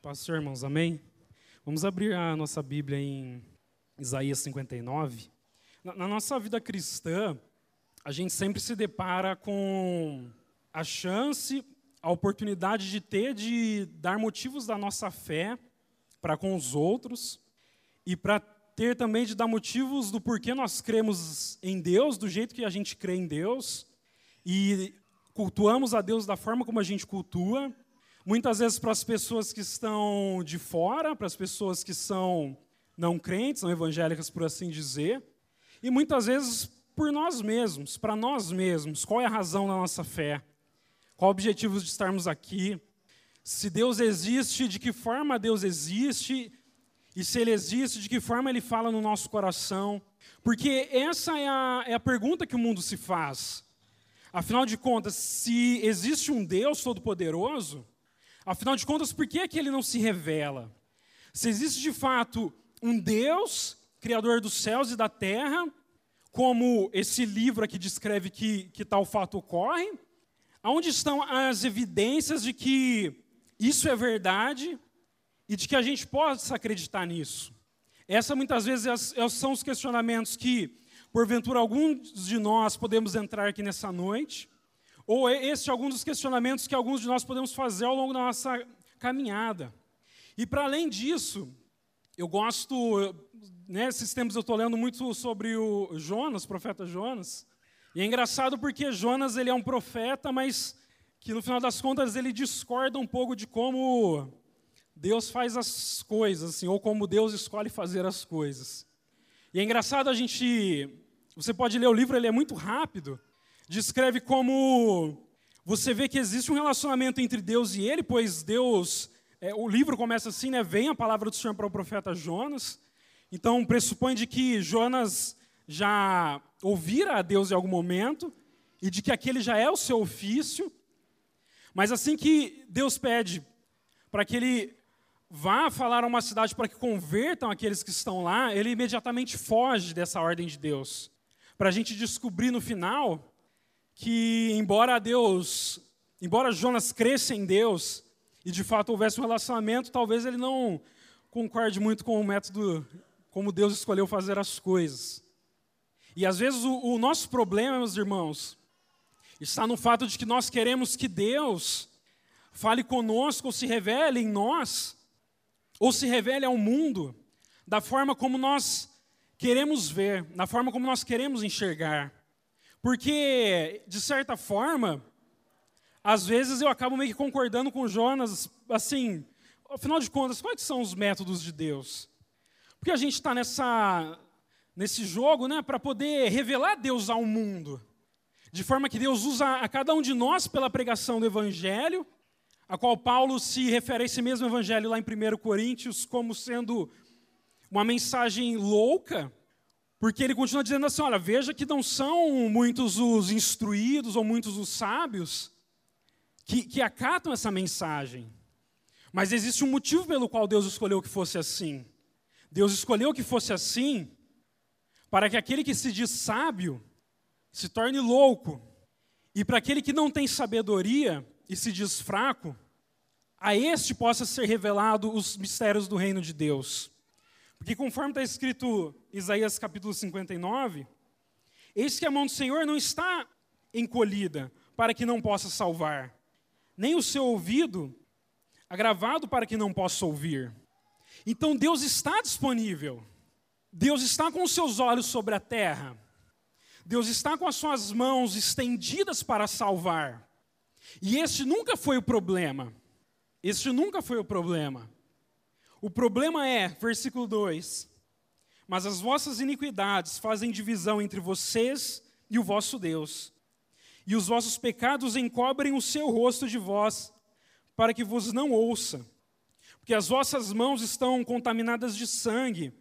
Pastor, irmãos, amém? Vamos abrir a nossa Bíblia em Isaías 59. Na, na nossa vida cristã, a gente sempre se depara com a chance, a oportunidade de ter de dar motivos da nossa fé para com os outros e para ter também de dar motivos do porquê nós cremos em Deus, do jeito que a gente crê em Deus e cultuamos a Deus da forma como a gente cultua Muitas vezes para as pessoas que estão de fora, para as pessoas que são não crentes, não evangélicas, por assim dizer, e muitas vezes por nós mesmos, para nós mesmos. Qual é a razão da nossa fé? Qual o objetivo de estarmos aqui? Se Deus existe, de que forma Deus existe? E se Ele existe, de que forma Ele fala no nosso coração? Porque essa é a, é a pergunta que o mundo se faz. Afinal de contas, se existe um Deus Todo-Poderoso, Afinal de contas, por que, é que ele não se revela? Se existe de fato um Deus, Criador dos céus e da terra, como esse livro aqui descreve que, que tal fato ocorre, aonde estão as evidências de que isso é verdade e de que a gente possa acreditar nisso? Essa muitas vezes são os questionamentos que, porventura, alguns de nós podemos entrar aqui nessa noite ou esse é algum dos questionamentos que alguns de nós podemos fazer ao longo da nossa caminhada. E para além disso, eu gosto, nesses tempos eu estou lendo muito sobre o Jonas, o profeta Jonas. E é engraçado porque Jonas ele é um profeta, mas que no final das contas ele discorda um pouco de como Deus faz as coisas, assim, ou como Deus escolhe fazer as coisas. E é engraçado a gente, você pode ler o livro, ele é muito rápido, descreve como você vê que existe um relacionamento entre Deus e ele, pois Deus, é, o livro começa assim, né? Vem a palavra do Senhor para o profeta Jonas. Então pressupõe de que Jonas já ouvira a Deus em algum momento e de que aquele já é o seu ofício. Mas assim que Deus pede para que ele vá falar a uma cidade para que convertam aqueles que estão lá, ele imediatamente foge dessa ordem de Deus. Para a gente descobrir no final que embora Deus, embora Jonas cresça em Deus e de fato houvesse um relacionamento, talvez ele não concorde muito com o método como Deus escolheu fazer as coisas. E às vezes o, o nosso problema, meus irmãos, está no fato de que nós queremos que Deus fale conosco ou se revele em nós, ou se revele ao mundo, da forma como nós queremos ver, da forma como nós queremos enxergar. Porque, de certa forma, às vezes eu acabo meio que concordando com Jonas, assim, afinal de contas, quais são os métodos de Deus? Porque a gente está nessa nesse jogo, né, para poder revelar Deus ao mundo, de forma que Deus usa a cada um de nós pela pregação do Evangelho, a qual Paulo se refere a esse mesmo Evangelho lá em 1 Coríntios como sendo uma mensagem louca, porque ele continua dizendo assim: olha, veja que não são muitos os instruídos ou muitos os sábios que, que acatam essa mensagem. Mas existe um motivo pelo qual Deus escolheu que fosse assim. Deus escolheu que fosse assim para que aquele que se diz sábio se torne louco, e para aquele que não tem sabedoria e se diz fraco, a este possa ser revelado os mistérios do reino de Deus. Porque conforme está escrito Isaías capítulo 59, eis que a mão do Senhor não está encolhida para que não possa salvar, nem o seu ouvido agravado para que não possa ouvir. Então Deus está disponível. Deus está com os seus olhos sobre a terra. Deus está com as suas mãos estendidas para salvar. E este nunca foi o problema. Este nunca foi o problema. O problema é, versículo 2: Mas as vossas iniquidades fazem divisão entre vocês e o vosso Deus, e os vossos pecados encobrem o seu rosto de vós, para que vos não ouça. Porque as vossas mãos estão contaminadas de sangue,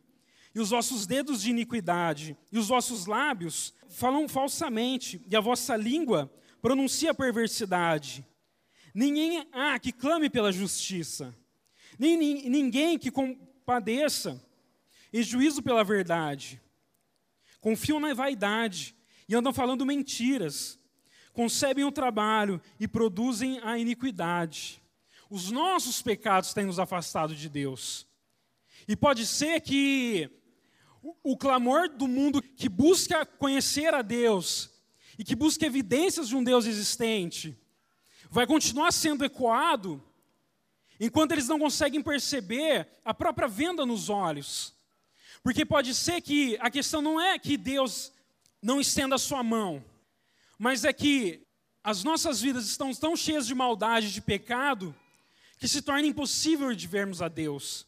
e os vossos dedos de iniquidade, e os vossos lábios falam falsamente, e a vossa língua pronuncia perversidade. Ninguém há que clame pela justiça nem ninguém que compadeça e juízo pela verdade. Confiam na vaidade e andam falando mentiras. Concebem o trabalho e produzem a iniquidade. os nossos pecados têm nos afastado de Deus. E pode ser que o, clamor do mundo que busca conhecer a Deus e que busca evidências de um Deus existente vai continuar sendo ecoado enquanto eles não conseguem perceber a própria venda nos olhos. Porque pode ser que a questão não é que Deus não estenda a sua mão, mas é que as nossas vidas estão tão cheias de maldade, de pecado, que se torna impossível de vermos a Deus,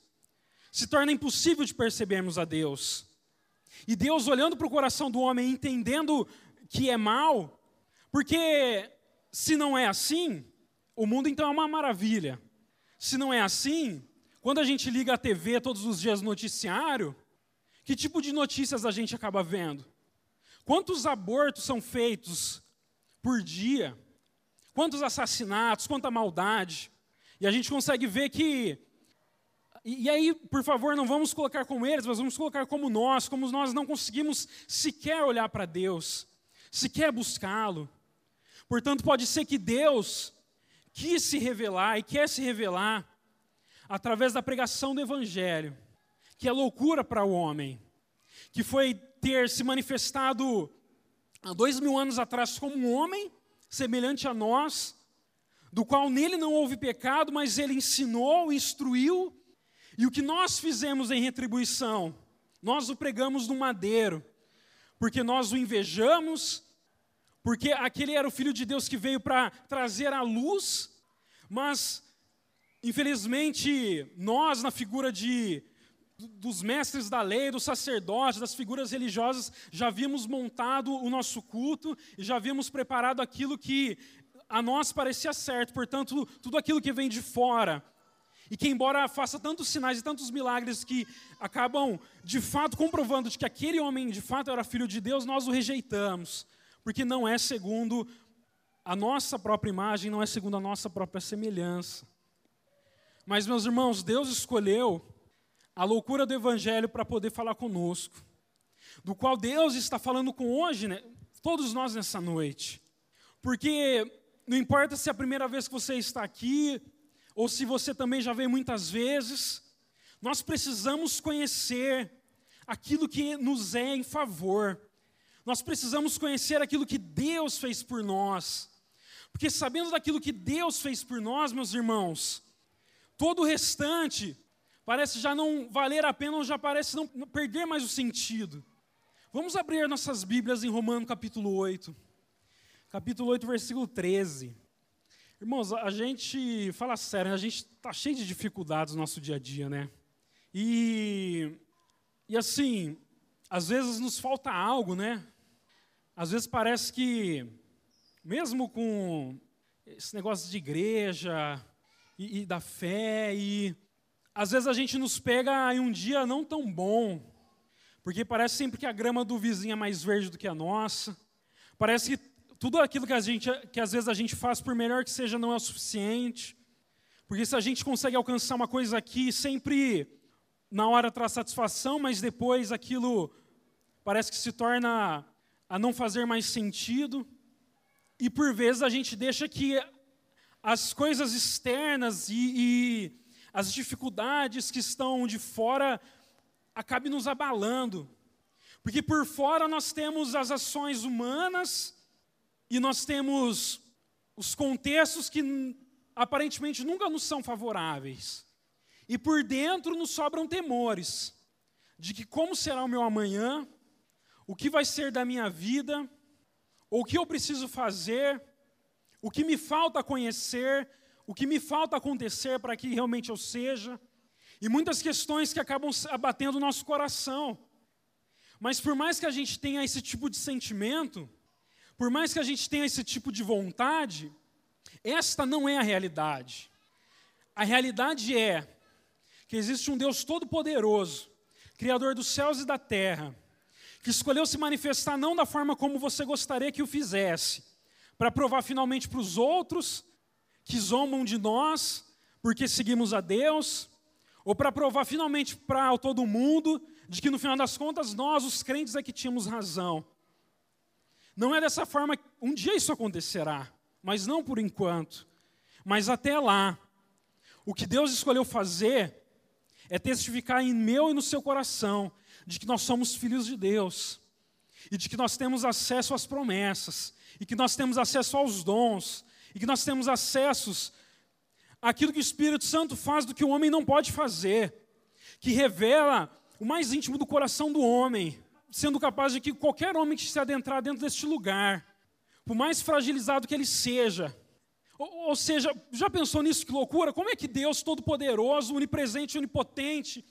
se torna impossível de percebermos a Deus. E Deus, olhando para o coração do homem, entendendo que é mal, porque se não é assim, o mundo então é uma maravilha. Se não é assim, quando a gente liga a TV todos os dias no noticiário, que tipo de notícias a gente acaba vendo? Quantos abortos são feitos por dia? Quantos assassinatos, quanta maldade? E a gente consegue ver que. E, aí, por favor, não vamos colocar como eles, mas vamos colocar como nós, como nós não conseguimos sequer olhar para Deus, sequer buscá-lo. Portanto, pode ser que Deus quis se revelar e quer se revelar através da pregação do Evangelho, que é loucura para o homem, que foi ter se manifestado há dois mil anos atrás como um homem semelhante a nós, do qual nele não houve pecado, mas ele ensinou, instruiu, e o que nós fizemos em retribuição, nós o pregamos no madeiro, porque nós o invejamos, porque aquele era o Filho de Deus que veio para trazer a luz, mas, infelizmente, nós, na figura de dos mestres da lei, dos sacerdotes, das figuras religiosas, já havíamos montado o nosso culto e já havíamos preparado aquilo que a nós parecia certo. Portanto, tudo aquilo que vem de fora, e que, embora faça tantos sinais e tantos milagres que acabam, de fato, comprovando de que aquele homem, de fato, era filho de Deus, nós o rejeitamos, porque não é segundo a nossa própria imagem, não é segundo a nossa própria semelhança. Mas, meus irmãos, Deus escolheu a loucura do Evangelho para poder falar conosco, do qual Deus está falando com hoje, né, todos nós nessa noite. Porque não importa se é a primeira vez que você está aqui, ou se você também já veio muitas vezes, nós precisamos conhecer aquilo que nos é em favor. Nós precisamos conhecer aquilo que Deus fez por nós. Porque sabendo daquilo que Deus fez por nós, meus irmãos, todo o restante parece já não valer a pena ou já parece não perder mais o sentido. Vamos abrir nossas Bíblias em Romano capítulo 8 capítulo 8, versículo 13. Irmãos, a gente, fala sério, a gente está cheio de dificuldades no nosso dia a dia, né? E, e assim, às vezes nos falta algo, né? Às vezes parece que, mesmo com esse negócio de igreja e, e da fé, e às vezes a gente nos pega em um dia não tão bom, porque parece sempre que a grama do vizinho é mais verde do que a nossa, parece que tudo aquilo que, a gente, que às vezes a gente faz, por melhor que seja, não é o suficiente. Porque se a gente consegue alcançar uma coisa aqui, sempre na hora traz satisfação, mas depois aquilo parece que se torna a não fazer mais sentido. E por vezes a gente deixa que as coisas externas e, e as dificuldades que estão de fora acabem nos abalando. Porque por fora nós temos as ações humanas e nós temos os contextos que aparentemente nunca nos são favoráveis. E por dentro nos sobram temores de que como será o meu amanhã, o que vai ser da minha vida, o que eu preciso fazer, o que me falta conhecer, o que me falta acontecer para que realmente eu seja, e muitas questões que acabam abatendo o nosso coração. Mas por mais que a gente tenha esse tipo de sentimento, por mais que a gente tenha esse tipo de vontade, esta não é a realidade. A realidade é que existe um Deus todo-poderoso, Criador dos céus e da terra, que escolheu se manifestar não da forma como você gostaria que o fizesse, para provar finalmente para os outros que zombam de nós porque seguimos a Deus, ou para provar finalmente para todo mundo de que no final das contas nós, os crentes, é que tínhamos razão. Não é dessa forma, um dia isso acontecerá, mas não por enquanto. Mas até lá, O que Deus escolheu fazer é testificar em meu e no seu coração de que nós somos filhos de Deus e de que nós temos acesso às promessas e que nós temos acesso aos dons e que nós temos acessos àquilo que o Espírito Santo faz do que o homem não pode fazer, que revela o mais íntimo do coração do homem, sendo capaz de que qualquer homem que se adentrar dentro deste lugar, por mais fragilizado que ele seja, ou, ou seja, já pensou nisso que loucura? Como é que Deus Todo-Poderoso, Onipresente, Onipotente,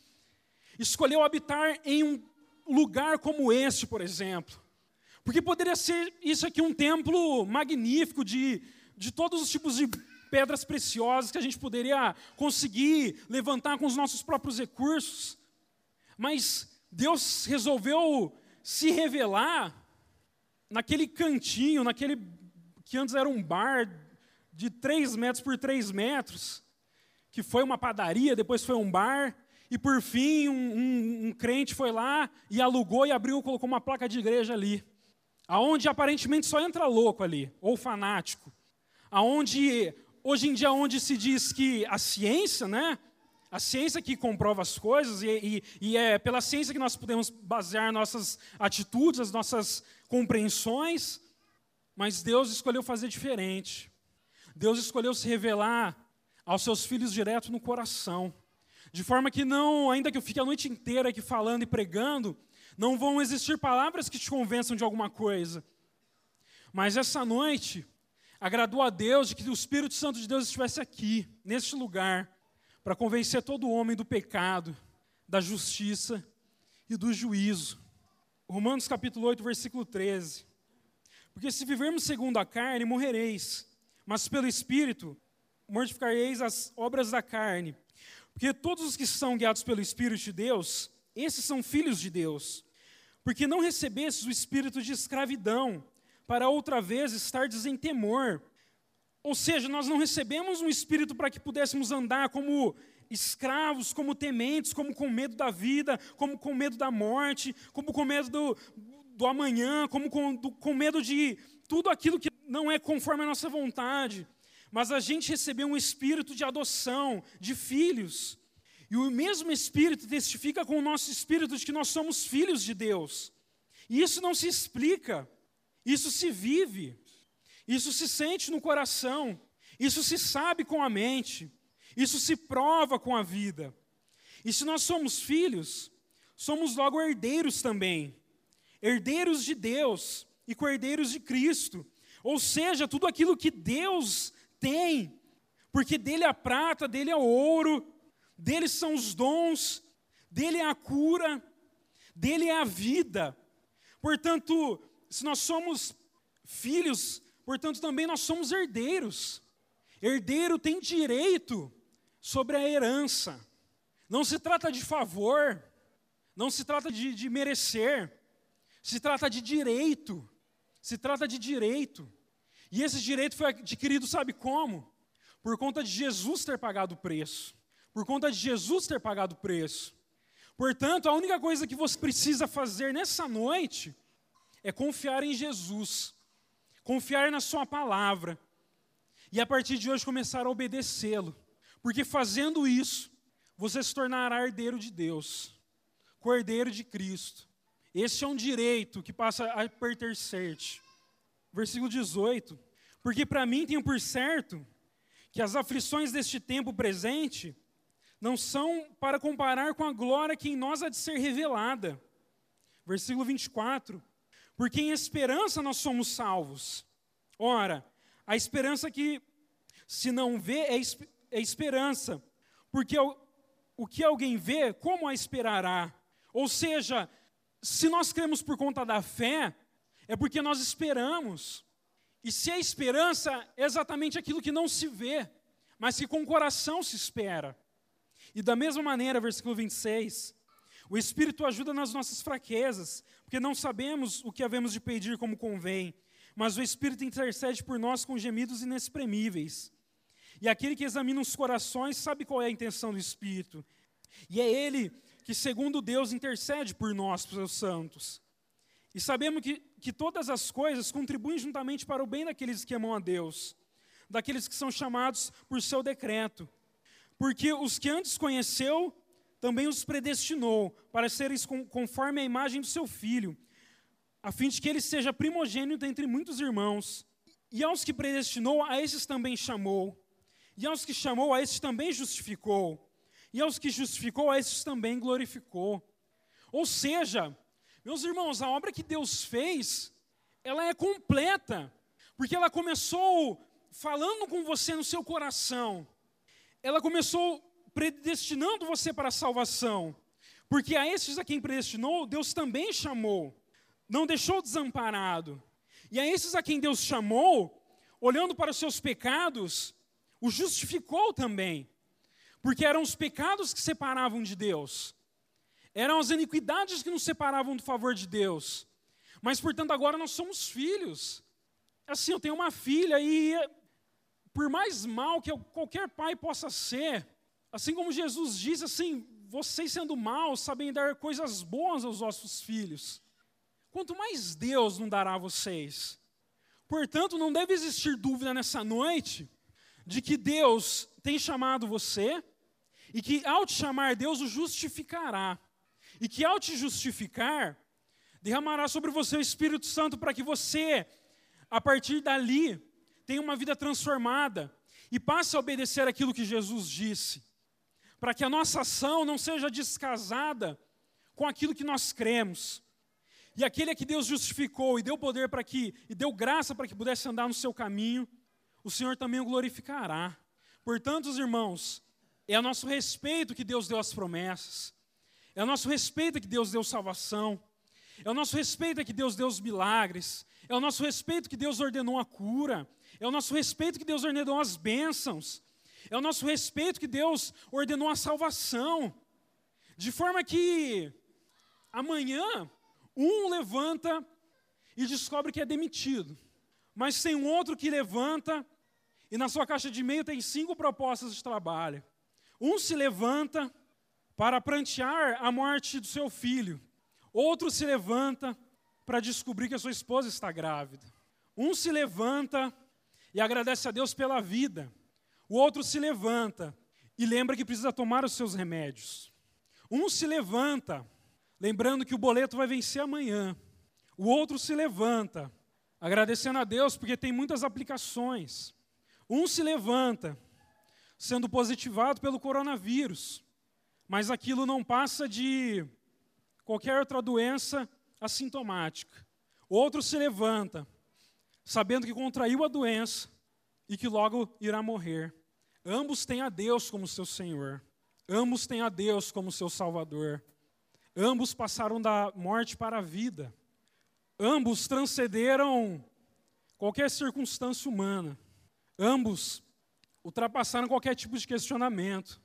escolheu habitar em um lugar como este, por exemplo? Porque poderia ser isso aqui um templo magnífico de, de todos os tipos de pedras preciosas que a gente poderia conseguir levantar com os nossos próprios recursos. Mas Deus resolveu se revelar naquele cantinho, naquele que antes era um bar de 3 metros por 3 metros, que foi uma padaria, depois foi um bar, e por fim um, um, um crente foi lá e alugou e abriu, colocou uma placa de igreja ali, aonde aparentemente só entra louco ali, ou fanático, aonde hoje em dia onde se diz que a ciência, né, a ciência que comprova as coisas, e, e, e, é pela ciência que nós podemos basear nossas atitudes, as nossas compreensões, mas Deus escolheu fazer diferente. Deus escolheu se revelar aos seus filhos direto no coração. De forma que não, ainda que eu fique a noite inteira aqui falando e pregando, não vão existir palavras que te convençam de alguma coisa. Mas essa noite, agradou a Deus de que o Espírito Santo de Deus estivesse aqui, neste lugar, para convencer todo homem do pecado, da justiça e do juízo. Romanos capítulo 8, versículo 13. Porque se vivermos segundo a carne, morrereis, mas pelo Espírito mortificareis as obras da carne. Porque todos os que são guiados pelo Espírito de Deus, esses são filhos de Deus. Porque não recebestes o espírito de escravidão, para outra vez estar em temor, ou seja, nós não recebemos um espírito para que pudéssemos andar como escravos, como tementes, como com medo da vida, como com medo da morte, como com medo do, do amanhã, como com, do, com medo de tudo aquilo que não é conforme a nossa vontade. Mas a gente recebeu um espírito de adoção, de filhos. E o mesmo espírito testifica com o nosso espírito de que nós somos filhos de Deus. E isso não se explica, isso se vive. Isso se sente no coração, isso se sabe com a mente, isso se prova com a vida. E se nós somos filhos, somos logo herdeiros também, herdeiros de Deus e cordeiros de Cristo. Ou seja, tudo aquilo que Deus tem, porque dele é a prata, dele é o ouro, dele são os dons, dele é a cura, dele é a vida. Portanto, se nós somos filhos, portanto também nós somos herdeiros. Herdeiro tem direito sobre a herança. Não se trata de favor, não se trata de, de merecer, se trata de direito. Se trata de direito. E esse direito foi adquirido, sabe como? Por conta de Jesus ter pagado o preço. Por conta de Jesus ter pagado o preço. Portanto, a única coisa que você precisa fazer nessa noite é confiar em Jesus confiar na Sua palavra e a partir de hoje começar a obedecê-lo, porque fazendo isso, você se tornará herdeiro de Deus, cordeiro de Cristo. Esse é um direito que passa a pertencer-te. Versículo 18: Porque para mim tenho por certo que as aflições deste tempo presente não são para comparar com a glória que em nós há de ser revelada. Versículo 24: porque em esperança nós somos salvos. Ora, a esperança que se não vê é, é esperança, porque o, o que alguém vê, como a esperará? Ou seja, se nós cremos por conta da fé, é porque nós esperamos. E se a esperança é exatamente aquilo que não se vê, mas que com o coração se espera. E da mesma maneira, versículo 26, o Espírito ajuda nas nossas fraquezas, porque não sabemos o que havemos de pedir como convém, mas o Espírito intercede por nós com gemidos inexprimíveis. E aquele que examina os corações sabe qual é a intenção do Espírito. E é Ele que, segundo Deus, intercede por nós, seus santos. E sabemos que, que todas as coisas contribuem juntamente para o bem daqueles que amam a Deus, daqueles que são chamados por seu decreto. Porque os que antes conheceu, também os predestinou para serem conforme a imagem do seu filho, a fim de que ele seja primogênito entre muitos irmãos. E aos que predestinou, a esses também chamou. E aos que chamou, a esses também justificou. E aos que justificou, a esses também glorificou. Ou seja, meus irmãos, a obra que Deus fez, ela é completa, porque ela começou falando com você no seu coração. Ela começou predestinando você para a salvação. Porque a esses a quem predestinou, Deus também chamou. Não deixou desamparado. E a esses a quem Deus chamou, olhando para os seus pecados, o justificou também. Porque eram os pecados que separavam de Deus. Eram as iniquidades que nos separavam do favor de Deus. Mas, portanto, agora nós somos filhos. Assim, eu tenho uma filha e, por mais mal que qualquer pai possa ser, assim como Jesus diz, assim, vocês sendo maus sabem dar coisas boas aos vossos filhos. Quanto mais Deus não dará a vocês. Portanto, não deve existir dúvida nessa noite de que Deus tem chamado você e que ao te chamar, Deus o justificará. E que ao te justificar, derramará sobre você o Espírito Santo para que você, a partir dali, tenha uma vida transformada e passe a obedecer aquilo que Jesus disse. Para que a nossa ação não seja descasada com aquilo que nós cremos. E aquele a que Deus justificou e deu poder para que, e deu graça para que pudesse andar no seu caminho, o Senhor também o glorificará. Portanto, os irmãos, é a nosso respeito que Deus deu as promessas. É a nosso respeito que Deus deu salvação. É o nosso respeito que Deus deu os milagres. É o nosso respeito que Deus ordenou a cura. É o nosso respeito que Deus ordenou as bênçãos. É o nosso respeito que Deus ordenou a salvação. De forma que amanhã um levanta e descobre que é demitido. Mas tem um outro que levanta e na sua caixa de e-mail tem cinco propostas de trabalho. Um se levanta para prantear a morte do seu filho. Outro se levanta para descobrir que a sua esposa está grávida. Um se levanta e agradece a Deus pela vida. O outro se levanta e lembra que precisa tomar os seus remédios. Um se levanta, lembrando que o boleto vai vencer amanhã. O outro se levanta, agradecendo a Deus porque tem muitas aplicações. Um se levanta, sendo positivado pelo coronavírus, mas aquilo não passa de qualquer outra doença assintomática. Outro se levanta, sabendo que contraiu a doença e que logo irá morrer. Ambos têm a Deus como seu Senhor. Ambos têm a Deus como seu Salvador. Ambos passaram da morte para a vida. Ambos transcederam qualquer circunstância humana. Ambos ultrapassaram qualquer tipo de questionamento.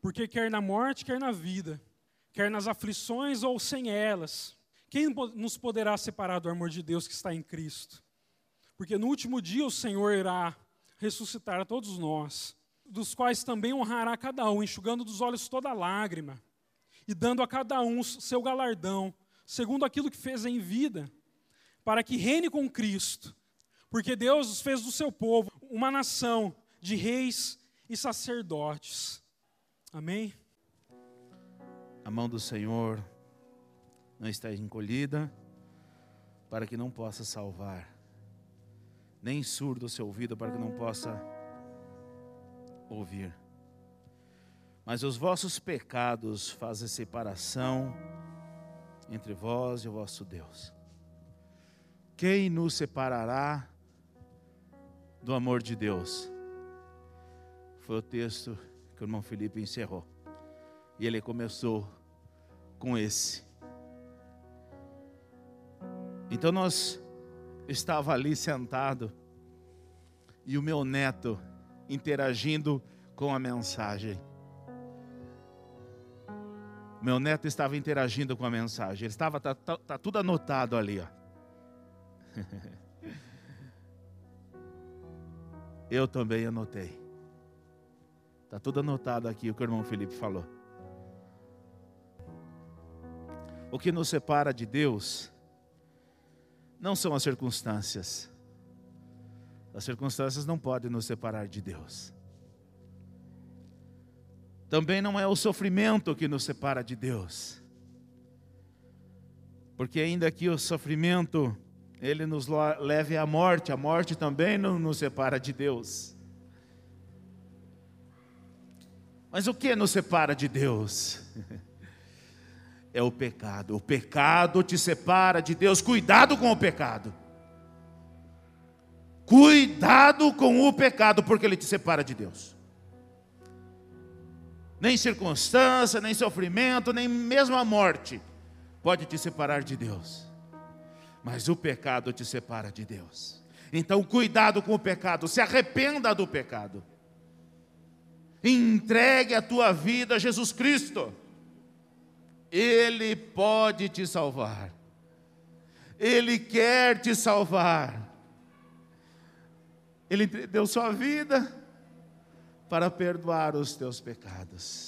Porque quer na morte, quer na vida quer nas aflições ou sem elas. Quem nos poderá separar do amor de Deus que está em Cristo? Porque no último dia o Senhor irá ressuscitar a todos nós, dos quais também honrará cada um, enxugando dos olhos toda lágrima, e dando a cada um seu galardão, segundo aquilo que fez em vida, para que reine com Cristo. Porque Deus fez do seu povo uma nação de reis e sacerdotes. Amém? A mão do Senhor não está encolhida para que não possa salvar, nem surdo o seu ouvido para que não possa ouvir. Mas os vossos pecados fazem separação entre vós e o vosso Deus. Quem nos separará do amor de Deus? Foi o texto que o irmão Felipe encerrou. E ele começou com esse. Então nós estava ali sentado e o meu neto interagindo com a mensagem. Meu neto estava interagindo com a mensagem. Ele estava tá, tá, tá tudo anotado ali, ó. Eu também anotei. Está tudo anotado aqui o que o irmão Felipe falou. O que nos separa de Deus não são as circunstâncias. As circunstâncias não podem nos separar de Deus. Também não é o sofrimento que nos separa de Deus. Porque ainda que o sofrimento ele nos leve à morte, a morte também não nos separa de Deus. Mas o que nos separa de Deus? É o pecado. O pecado te separa de Deus. Cuidado com o pecado. Cuidado com o pecado, porque ele te separa de Deus. Nem circunstância, nem sofrimento, nem mesmo a morte pode te separar de Deus. Mas o pecado te separa de Deus. Então, cuidado com o pecado, se arrependa do pecado. Entregue a tua vida a Jesus Cristo. Ele pode te salvar. Ele quer te salvar. Ele deu sua vida para perdoar os teus pecados.